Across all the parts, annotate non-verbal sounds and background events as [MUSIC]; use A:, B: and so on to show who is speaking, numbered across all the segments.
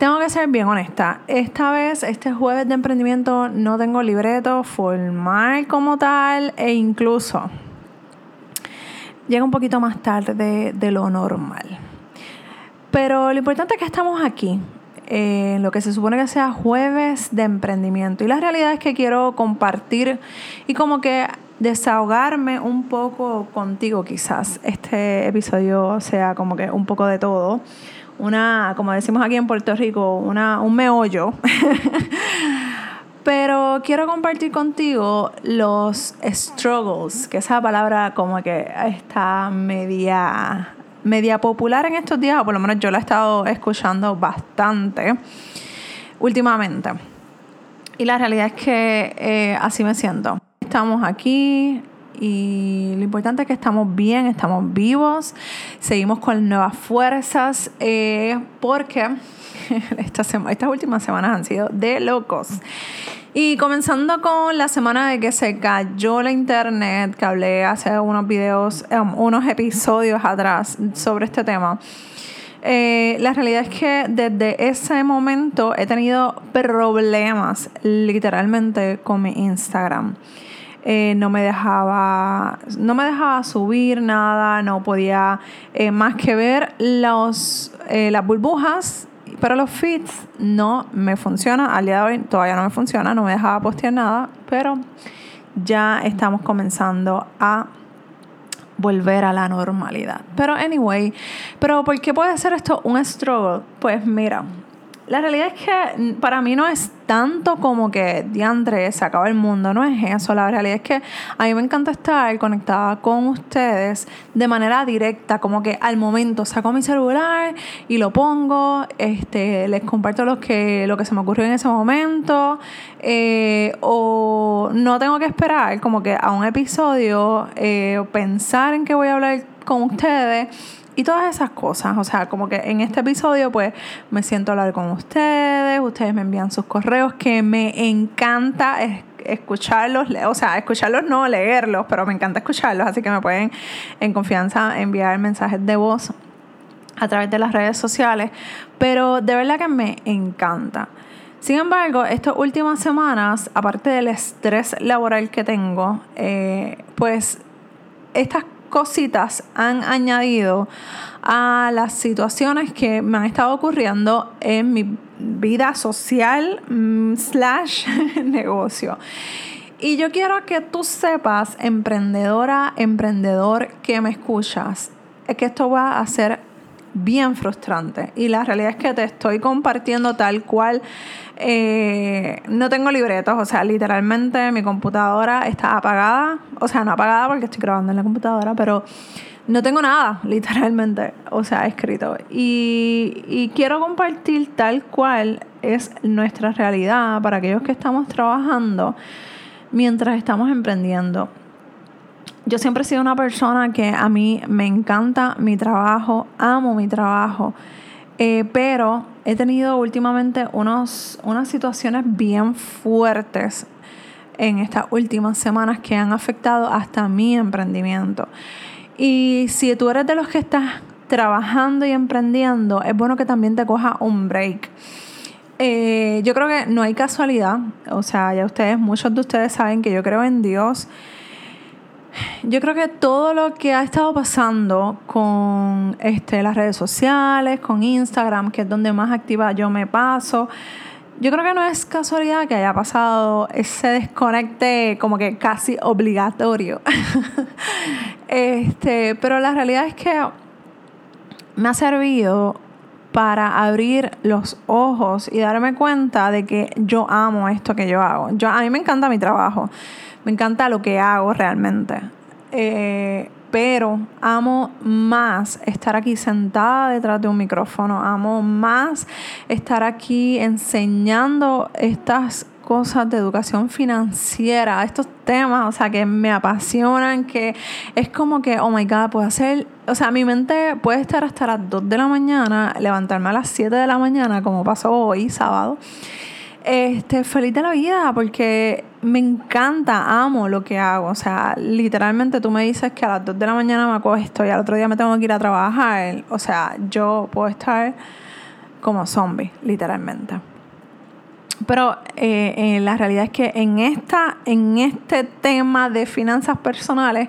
A: tengo que ser bien honesta. Esta vez, este jueves de emprendimiento, no tengo libreto formal como tal e incluso llega un poquito más tarde de, lo normal. Pero lo importante es que estamos aquí, en lo que se supone que sea jueves de emprendimiento. Y la realidad es que quiero compartir y como que desahogarme un poco contigo quizás. Este episodio sea como que un poco de todo una, como decimos aquí en Puerto Rico, una, un meollo. [LAUGHS] Pero quiero compartir contigo los struggles, que esa palabra como que está media, media popular en estos días, o por lo menos yo la he estado escuchando bastante últimamente. Y la realidad es que eh, así me siento. Estamos aquí, y lo importante es que estamos bien, estamos vivos, seguimos con nuevas fuerzas, eh, porque [LAUGHS] estas, últimas semanas han sido de locos. Y comenzando con la semana de que se cayó la internet, que hablé hace unos videos, um, unos episodios atrás sobre este tema. Eh, la realidad es que desde ese momento he tenido problemas literalmente con mi Instagram. Eh, no me dejaba no me dejaba subir nada no podía eh, más que ver los, eh, las burbujas pero los feeds no me funciona al día de hoy todavía no me funciona no me dejaba postear nada pero ya estamos comenzando a volver a la normalidad pero anyway pero ¿por qué puede ser esto un struggle? pues mira la realidad es que para mí no es tanto como que diantre se acaba el mundo, no es eso. La realidad es que a mí me encanta estar conectada con ustedes de manera directa, como que al momento saco mi celular y lo pongo, este, les comparto lo que, lo que se me ocurrió en ese momento, eh, o no tengo que esperar como que a un episodio, eh, pensar en que voy a hablar con ustedes y todas esas cosas. O sea, como que en este episodio pues me siento a hablar con ustedes, ustedes me envían sus correos que me encanta escucharlos, o sea, escucharlos no, leerlos, pero me encanta escucharlos, así que me pueden en confianza enviar mensajes de voz a través de las redes sociales, pero de verdad que me encanta. Sin embargo, estas últimas semanas, aparte del estrés laboral que tengo, eh, pues estas cositas han añadido a las situaciones que me han estado ocurriendo en mi vida social mm, slash [LAUGHS] negocio. Y yo quiero que tú sepas, emprendedora, emprendedor que me escuchas, que esto va a ser bien frustrante. Y la realidad es que te estoy compartiendo tal cual. Eh, no tengo libretos, o sea, literalmente mi computadora está apagada. O sea, no apagada porque estoy grabando en la computadora, pero no tengo nada, [LAUGHS] literalmente, o sea, escrito. Y, y quiero compartir tal cual es nuestra realidad para aquellos que estamos trabajando mientras estamos emprendiendo yo siempre he sido una persona que a mí me encanta mi trabajo, amo mi trabajo, eh, pero he tenido últimamente unos, unas situaciones bien fuertes en estas últimas semanas que han afectado hasta mi emprendimiento. Y si tú eres de los que estás trabajando y emprendiendo, es bueno que también te coja un break. Eh, yo creo que no hay casualidad, o sea, ya ustedes, muchos de ustedes saben que yo creo en Dios yo creo que todo lo que ha estado pasando con este, las redes sociales, con Instagram, que es donde más activa yo me paso, yo creo que no es casualidad que haya pasado ese desconecte como que casi obligatorio. [LAUGHS] este, pero la realidad es que me ha servido para abrir los ojos y darme cuenta de que yo amo esto que yo hago. Yo, a mí me encanta mi trabajo me encanta lo que hago realmente. Eh, pero amo más estar aquí sentada detrás de un micrófono, amo más estar aquí enseñando estas cosas de educación financiera, estos temas, o sea, que me apasionan, que es como que, oh my God, puedo hacer, o sea, mi mente puede estar hasta las 2 de la mañana, levantarme a las 7 de la mañana, como pasó hoy, sábado. Este, feliz de la vida porque me encanta, amo lo que hago. O sea, literalmente tú me dices que a las 2 de la mañana me acuesto y al otro día me tengo que ir a trabajar. O sea, yo puedo estar como zombie, literalmente. Pero eh, eh, la realidad es que en, esta, en este tema de finanzas personales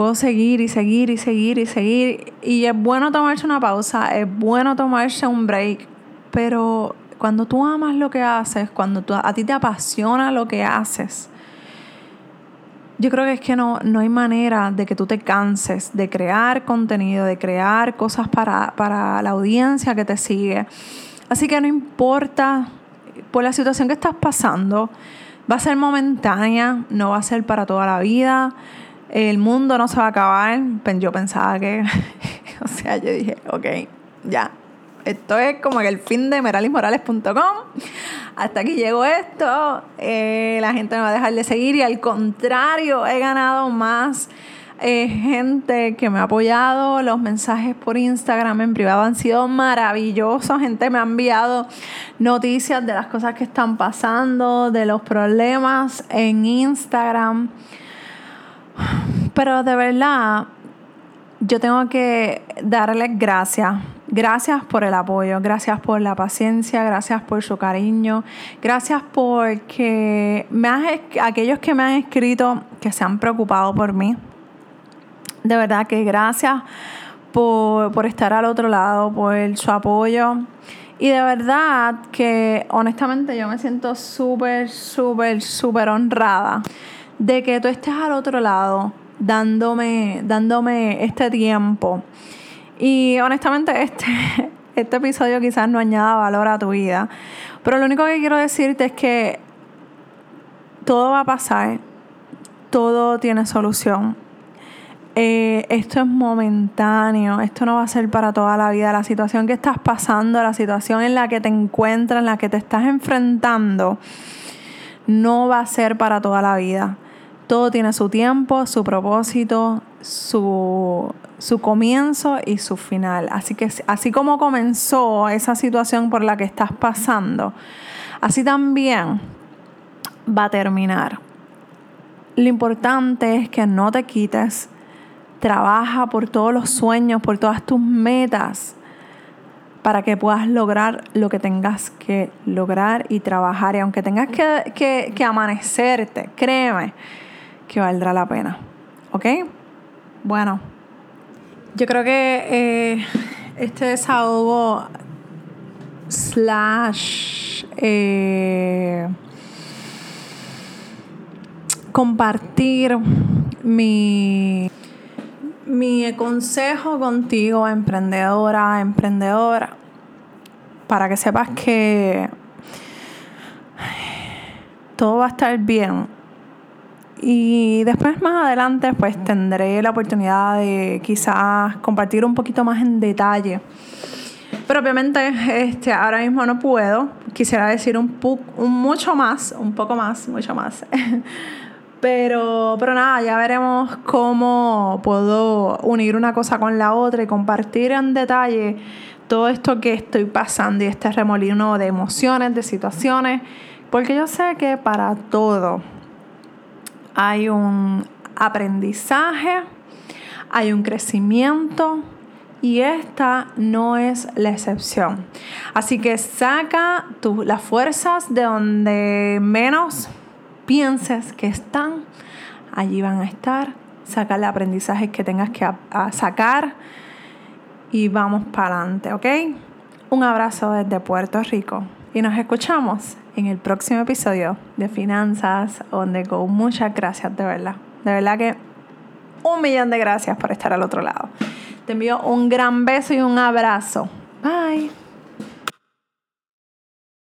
A: puedo seguir y seguir y seguir y seguir. Y es bueno tomarse una pausa, es bueno tomarse un break, pero cuando tú amas lo que haces, cuando tú, a ti te apasiona lo que haces, yo creo que es que no, no hay manera de que tú te canses de crear contenido, de crear cosas para, para la audiencia que te sigue. Así que no importa por la situación que estás pasando, va a ser momentánea, no va a ser para toda la vida. El mundo no se va a acabar. Yo pensaba que, [LAUGHS] o sea, yo dije, ok, ya. Esto es como el fin de meralismorales.com. Hasta aquí llegó esto. Eh, la gente me va a dejar de seguir y al contrario, he ganado más eh, gente que me ha apoyado. Los mensajes por Instagram en privado han sido maravillosos. Gente me ha enviado noticias de las cosas que están pasando, de los problemas en Instagram. Pero de verdad, yo tengo que darles gracias. Gracias por el apoyo, gracias por la paciencia, gracias por su cariño, gracias porque me aquellos que me han escrito que se han preocupado por mí, de verdad que gracias por, estar al otro lado, por su apoyo. Y de verdad que honestamente yo me siento súper, súper, súper honrada de que tú estés al otro lado dándome, dándome este tiempo. Y honestamente este, [LAUGHS] este episodio quizás no añada valor a tu vida. Pero lo único que quiero decirte es que todo va a pasar, todo tiene solución. Eh, esto es momentáneo, esto no va a ser para toda la vida. La situación que estás pasando, la situación en la que te encuentras, en la que te estás enfrentando, no va a ser para toda la vida. Todo tiene su tiempo, su propósito, su, su comienzo y su final. Así que así como comenzó esa situación por la que estás pasando, así también va a terminar. Lo importante es que no te quites Trabaja por todos los sueños, por todas tus metas, para que puedas lograr lo que tengas que lograr y trabajar. Y aunque tengas que, que, amanecerte, créeme que valdrá la pena. ¿Ok? Bueno, yo creo que eh, este desahogo slash eh, compartir mi mi consejo contigo, emprendedora, emprendedora, para que sepas que todo va a estar bien. Y después más adelante pues tendré la oportunidad de quizás compartir un poquito más en detalle. Pero obviamente este, ahora mismo no puedo. Quisiera decir un, un mucho más, un poco más, mucho más. [LAUGHS] Pero, pero nada, ya veremos cómo puedo unir una cosa con la otra y compartir en detalle todo esto que estoy pasando y este remolino de emociones, de situaciones, porque yo sé que para todo hay un aprendizaje, hay un crecimiento y esta no es la excepción. Así que saca las fuerzas de donde menos pienses que están, allí van a estar. Saca el aprendizaje que tengas que sacar y vamos para adelante, ¿ok? Un abrazo desde Puerto Rico y nos escuchamos en el próximo episodio de Finanzas donde Go. Muchas gracias, de verdad. De verdad que un millón de gracias por estar al otro lado. Te envío un gran beso y un abrazo. Bye.